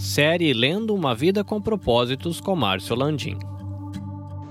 Série Lendo uma Vida com Propósitos com Márcio Landim.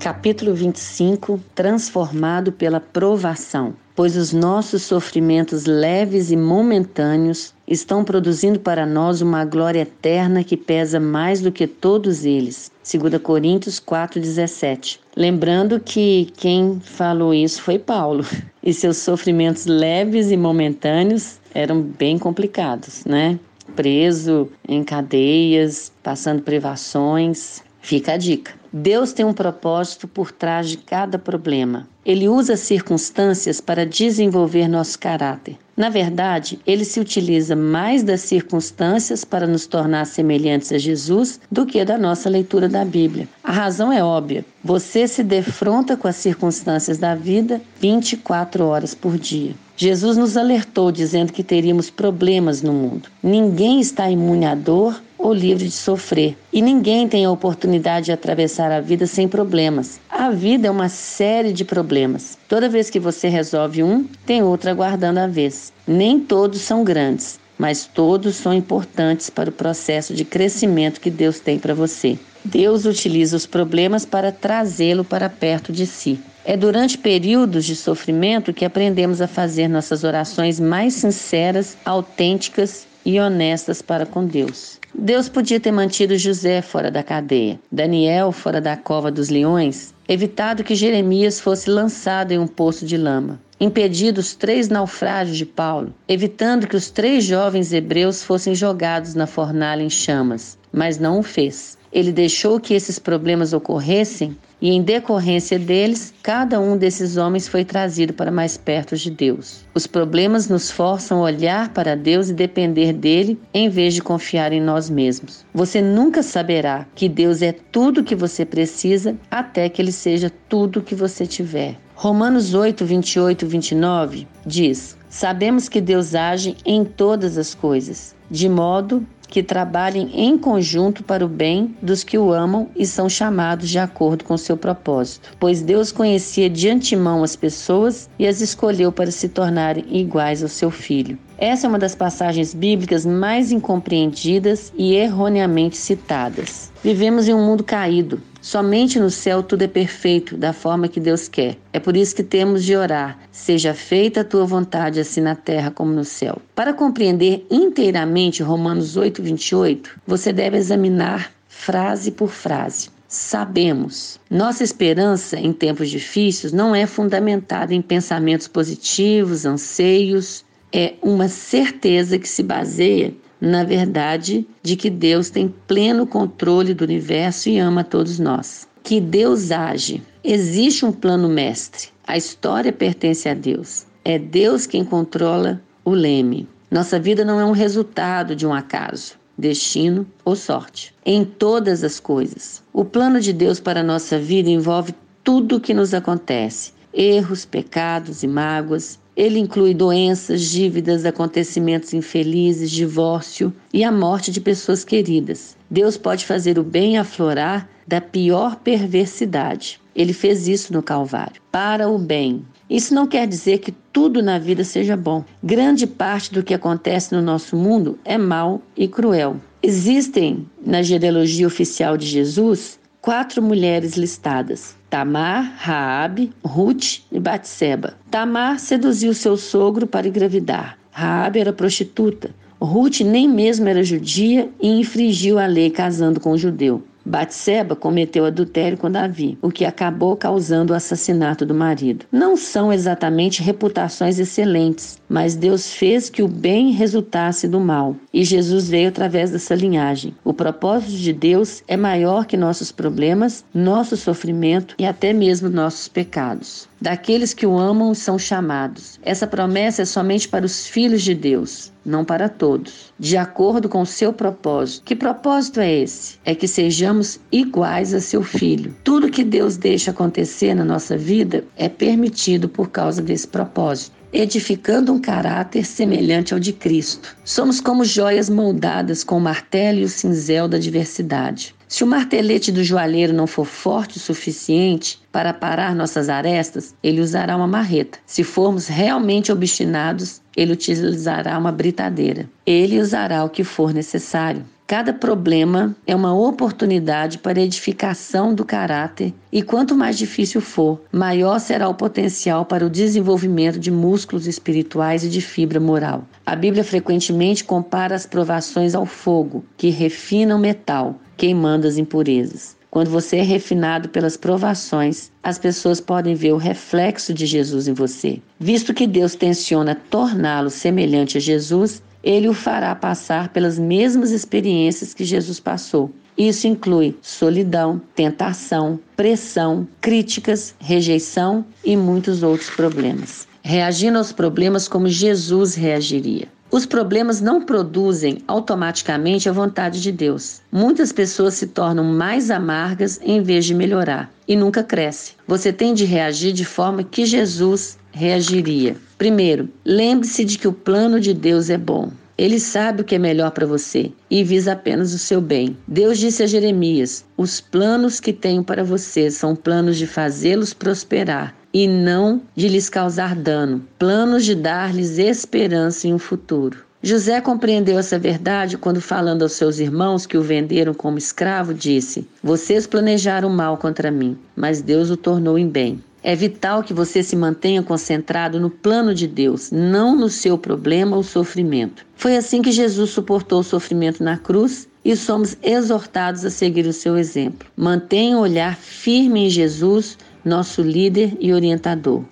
Capítulo 25 Transformado pela provação. Pois os nossos sofrimentos leves e momentâneos estão produzindo para nós uma glória eterna que pesa mais do que todos eles. 2 Coríntios 4,17. Lembrando que quem falou isso foi Paulo, e seus sofrimentos leves e momentâneos eram bem complicados, né? Preso em cadeias, passando privações. Fica a dica. Deus tem um propósito por trás de cada problema. Ele usa circunstâncias para desenvolver nosso caráter. Na verdade, ele se utiliza mais das circunstâncias para nos tornar semelhantes a Jesus do que da nossa leitura da Bíblia. A razão é óbvia. Você se defronta com as circunstâncias da vida 24 horas por dia. Jesus nos alertou dizendo que teríamos problemas no mundo. Ninguém está imune à dor ou livre de sofrer. E ninguém tem a oportunidade de atravessar a vida sem problemas. A vida é uma série de problemas. Toda vez que você resolve um, tem outro aguardando a vez. Nem todos são grandes, mas todos são importantes para o processo de crescimento que Deus tem para você. Deus utiliza os problemas para trazê-lo para perto de si. É durante períodos de sofrimento que aprendemos a fazer nossas orações mais sinceras, autênticas e honestas para com Deus. Deus podia ter mantido José fora da cadeia, Daniel fora da cova dos leões, evitado que Jeremias fosse lançado em um poço de lama, impedido os três naufrágios de Paulo, evitando que os três jovens hebreus fossem jogados na fornalha em chamas, mas não o fez. Ele deixou que esses problemas ocorressem e, em decorrência deles, cada um desses homens foi trazido para mais perto de Deus. Os problemas nos forçam a olhar para Deus e depender dele em vez de confiar em nós mesmos. Você nunca saberá que Deus é tudo que você precisa até que ele seja tudo que você tiver. Romanos 8, 28 e 29 diz: Sabemos que Deus age em todas as coisas, de modo que trabalhem em conjunto para o bem dos que o amam e são chamados de acordo com seu propósito. Pois Deus conhecia de antemão as pessoas e as escolheu para se tornarem iguais ao seu filho. Essa é uma das passagens bíblicas mais incompreendidas e erroneamente citadas. Vivemos em um mundo caído. Somente no céu tudo é perfeito, da forma que Deus quer. É por isso que temos de orar: seja feita a tua vontade, assim na terra como no céu. Para compreender inteiramente Romanos 8, 28, você deve examinar frase por frase. Sabemos. Nossa esperança em tempos difíceis não é fundamentada em pensamentos positivos, anseios, é uma certeza que se baseia na verdade de que Deus tem pleno controle do universo e ama todos nós. Que Deus age. Existe um plano mestre. A história pertence a Deus. É Deus quem controla o leme. Nossa vida não é um resultado de um acaso, destino ou sorte. Em todas as coisas. O plano de Deus para a nossa vida envolve tudo o que nos acontece: erros, pecados e mágoas, ele inclui doenças, dívidas, acontecimentos infelizes, divórcio e a morte de pessoas queridas. Deus pode fazer o bem aflorar da pior perversidade. Ele fez isso no Calvário, para o bem. Isso não quer dizer que tudo na vida seja bom. Grande parte do que acontece no nosso mundo é mal e cruel. Existem, na genealogia oficial de Jesus, quatro mulheres listadas: Tamar, Raabe, Ruth e Batseba. Tamar seduziu seu sogro para engravidar. Raabe era prostituta. Ruth nem mesmo era judia e infringiu a lei casando com um judeu. Batseba cometeu adultério com Davi, o que acabou causando o assassinato do marido. Não são exatamente reputações excelentes, mas Deus fez que o bem resultasse do mal, e Jesus veio através dessa linhagem. O propósito de Deus é maior que nossos problemas, nosso sofrimento e até mesmo nossos pecados. Daqueles que o amam são chamados. Essa promessa é somente para os filhos de Deus, não para todos, de acordo com o seu propósito. Que propósito é esse? É que sejamos iguais a seu filho. Tudo que Deus deixa acontecer na nossa vida é permitido por causa desse propósito edificando um caráter semelhante ao de Cristo. Somos como joias moldadas com o martelo e o cinzel da diversidade. Se o martelete do joalheiro não for forte o suficiente para parar nossas arestas, ele usará uma marreta. Se formos realmente obstinados, ele utilizará uma britadeira. Ele usará o que for necessário. Cada problema é uma oportunidade para edificação do caráter, e quanto mais difícil for, maior será o potencial para o desenvolvimento de músculos espirituais e de fibra moral. A Bíblia frequentemente compara as provações ao fogo, que refina o metal, queimando as impurezas. Quando você é refinado pelas provações, as pessoas podem ver o reflexo de Jesus em você. Visto que Deus tenciona torná-lo semelhante a Jesus, ele o fará passar pelas mesmas experiências que Jesus passou. Isso inclui solidão, tentação, pressão, críticas, rejeição e muitos outros problemas. Reagindo aos problemas como Jesus reagiria. Os problemas não produzem automaticamente a vontade de Deus. Muitas pessoas se tornam mais amargas em vez de melhorar e nunca cresce. Você tem de reagir de forma que Jesus reagiria. Primeiro, lembre-se de que o plano de Deus é bom. Ele sabe o que é melhor para você e visa apenas o seu bem. Deus disse a Jeremias: Os planos que tenho para você são planos de fazê-los prosperar e não de lhes causar dano, planos de dar-lhes esperança em um futuro. José compreendeu essa verdade quando, falando aos seus irmãos que o venderam como escravo, disse: Vocês planejaram mal contra mim, mas Deus o tornou em bem. É vital que você se mantenha concentrado no plano de Deus, não no seu problema ou sofrimento. Foi assim que Jesus suportou o sofrimento na cruz e somos exortados a seguir o seu exemplo. Mantenha o olhar firme em Jesus, nosso líder e orientador.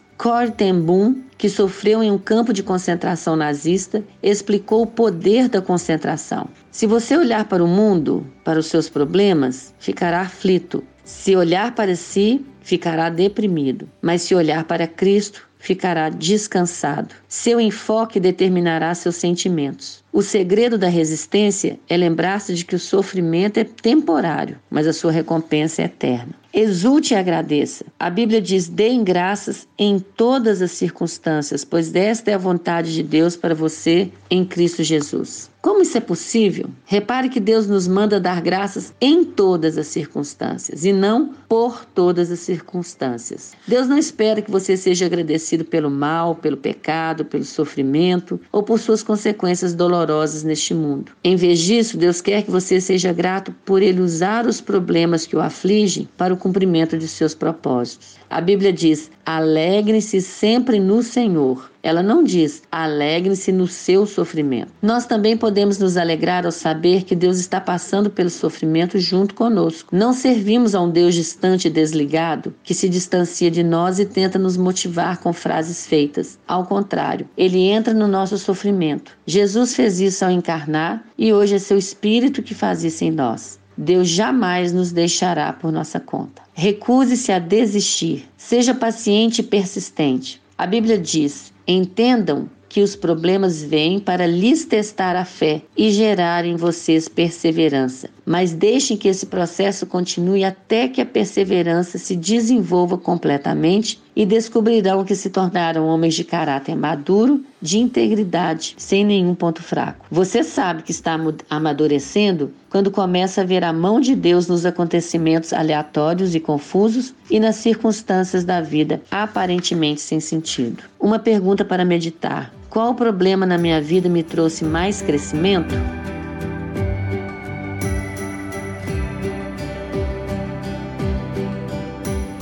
Ten Boom, que sofreu em um campo de concentração nazista, explicou o poder da concentração. Se você olhar para o mundo, para os seus problemas, ficará aflito. Se olhar para si, ficará deprimido. Mas se olhar para Cristo, ficará descansado. Seu enfoque determinará seus sentimentos. O segredo da resistência é lembrar-se de que o sofrimento é temporário, mas a sua recompensa é eterna. Exulte e agradeça. A Bíblia diz: deem graças em todas as circunstâncias, pois esta é a vontade de Deus para você em Cristo Jesus. Como isso é possível? Repare que Deus nos manda dar graças em todas as circunstâncias e não por todas as circunstâncias. Deus não espera que você seja agradecido pelo mal, pelo pecado, pelo sofrimento ou por suas consequências dolorosas neste mundo. Em vez disso, Deus quer que você seja grato por ele usar os problemas que o afligem para o cumprimento de seus propósitos. A Bíblia diz: alegre-se sempre no Senhor. Ela não diz alegre-se no seu sofrimento. Nós também podemos nos alegrar ao saber que Deus está passando pelo sofrimento junto conosco. Não servimos a um Deus distante e desligado que se distancia de nós e tenta nos motivar com frases feitas. Ao contrário, ele entra no nosso sofrimento. Jesus fez isso ao encarnar e hoje é seu Espírito que faz isso em nós. Deus jamais nos deixará por nossa conta. Recuse-se a desistir. Seja paciente e persistente. A Bíblia diz: entendam que os problemas vêm para lhes testar a fé e gerar em vocês perseverança. Mas deixem que esse processo continue até que a perseverança se desenvolva completamente e descobrirão que se tornaram homens de caráter maduro, de integridade, sem nenhum ponto fraco. Você sabe que está amadurecendo quando começa a ver a mão de Deus nos acontecimentos aleatórios e confusos e nas circunstâncias da vida aparentemente sem sentido. Uma pergunta para meditar: qual problema na minha vida me trouxe mais crescimento?